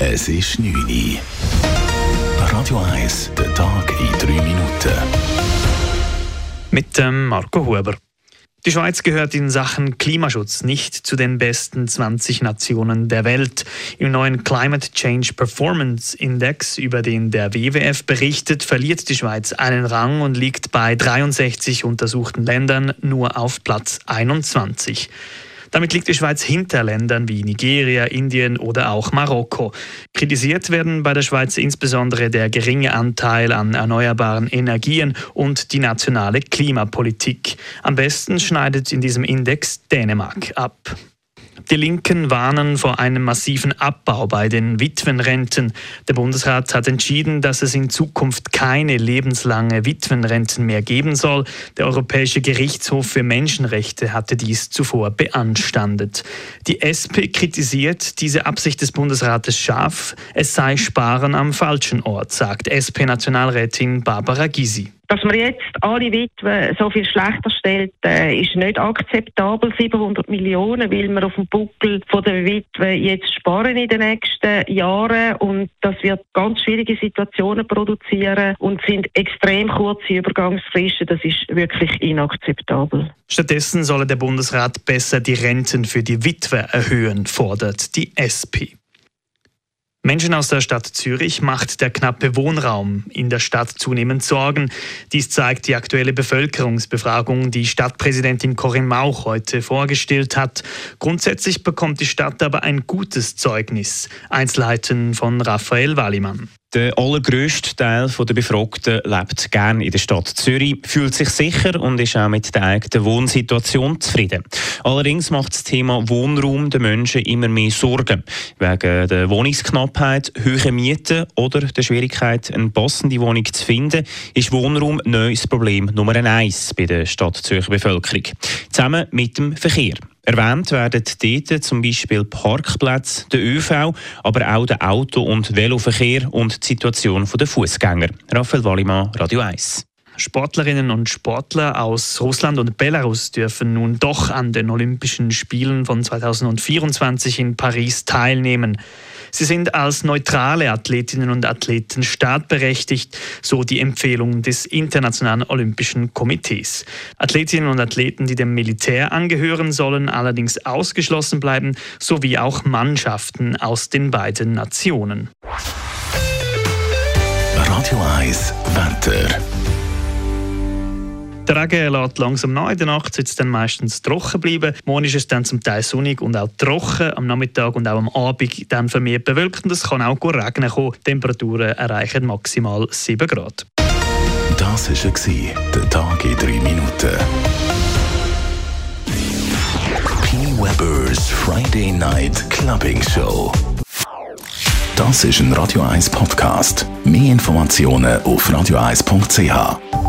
Es ist 9 Uhr. Radio 1, der Tag in 3 Minuten. Mit dem Marco Huber. Die Schweiz gehört in Sachen Klimaschutz nicht zu den besten 20 Nationen der Welt. Im neuen Climate Change Performance Index, über den der WWF berichtet, verliert die Schweiz einen Rang und liegt bei 63 untersuchten Ländern nur auf Platz 21. Damit liegt die Schweiz hinter Ländern wie Nigeria, Indien oder auch Marokko. Kritisiert werden bei der Schweiz insbesondere der geringe Anteil an erneuerbaren Energien und die nationale Klimapolitik. Am besten schneidet in diesem Index Dänemark ab. Die Linken warnen vor einem massiven Abbau bei den Witwenrenten. Der Bundesrat hat entschieden, dass es in Zukunft keine lebenslange Witwenrenten mehr geben soll. Der Europäische Gerichtshof für Menschenrechte hatte dies zuvor beanstandet. Die SP kritisiert diese Absicht des Bundesrates scharf. Es sei Sparen am falschen Ort, sagt SP-Nationalrätin Barbara Gysi. Dass man jetzt alle Witwen so viel schlechter stellt, äh, ist nicht akzeptabel. 700 Millionen will man auf dem Buckel von der Witwen jetzt sparen in den nächsten Jahren und das wird ganz schwierige Situationen produzieren und sind extrem kurze Übergangsfristen. Das ist wirklich inakzeptabel. Stattdessen solle der Bundesrat besser die Renten für die Witwe erhöhen, fordert die SP. Menschen aus der Stadt Zürich macht der knappe Wohnraum in der Stadt zunehmend Sorgen. Dies zeigt die aktuelle Bevölkerungsbefragung, die Stadtpräsidentin Corinne Mauch heute vorgestellt hat. Grundsätzlich bekommt die Stadt aber ein gutes Zeugnis. Einzelheiten von Raphael Wallimann. Der allergrößte Teil der Befragten lebt gerne in der Stadt Zürich, fühlt sich sicher und ist auch mit der eigenen Wohnsituation zufrieden. Allerdings macht das Thema Wohnraum den Menschen immer mehr Sorgen. Wegen der Wohnungsknappheit, hohen Mieten oder der Schwierigkeit, eine passende Wohnung zu finden, ist Wohnraum neues Problem Nummer eins bei der Stadt Zürcher Bevölkerung. Zusammen mit dem Verkehr. Erwähnt werden dort zum Beispiel Parkplätze, der ÖV, aber auch der Auto- und Veloverkehr und die Situation der Fußgänger. Raphael Wallimann, Radio 1. Sportlerinnen und Sportler aus Russland und Belarus dürfen nun doch an den Olympischen Spielen von 2024 in Paris teilnehmen. Sie sind als neutrale Athletinnen und Athleten startberechtigt, so die Empfehlung des Internationalen Olympischen Komitees. Athletinnen und Athleten, die dem Militär angehören, sollen allerdings ausgeschlossen bleiben, sowie auch Mannschaften aus den beiden Nationen. Radio 1 Wetter. Der Regen lässt langsam nach. In der Nacht soll es dann meistens trocken bleiben. Morgen ist es dann zum Teil sonnig und auch trocken. Am Nachmittag und auch am Abend dann vermehrt bewölkt. Und es kann auch gut regnen kommen. Temperaturen erreichen maximal 7 Grad. Das war der Tag in 3 Minuten. P. Weber's Friday Night Clubbing Show. Das ist ein Radio 1 Podcast. Mehr Informationen auf radio1.ch.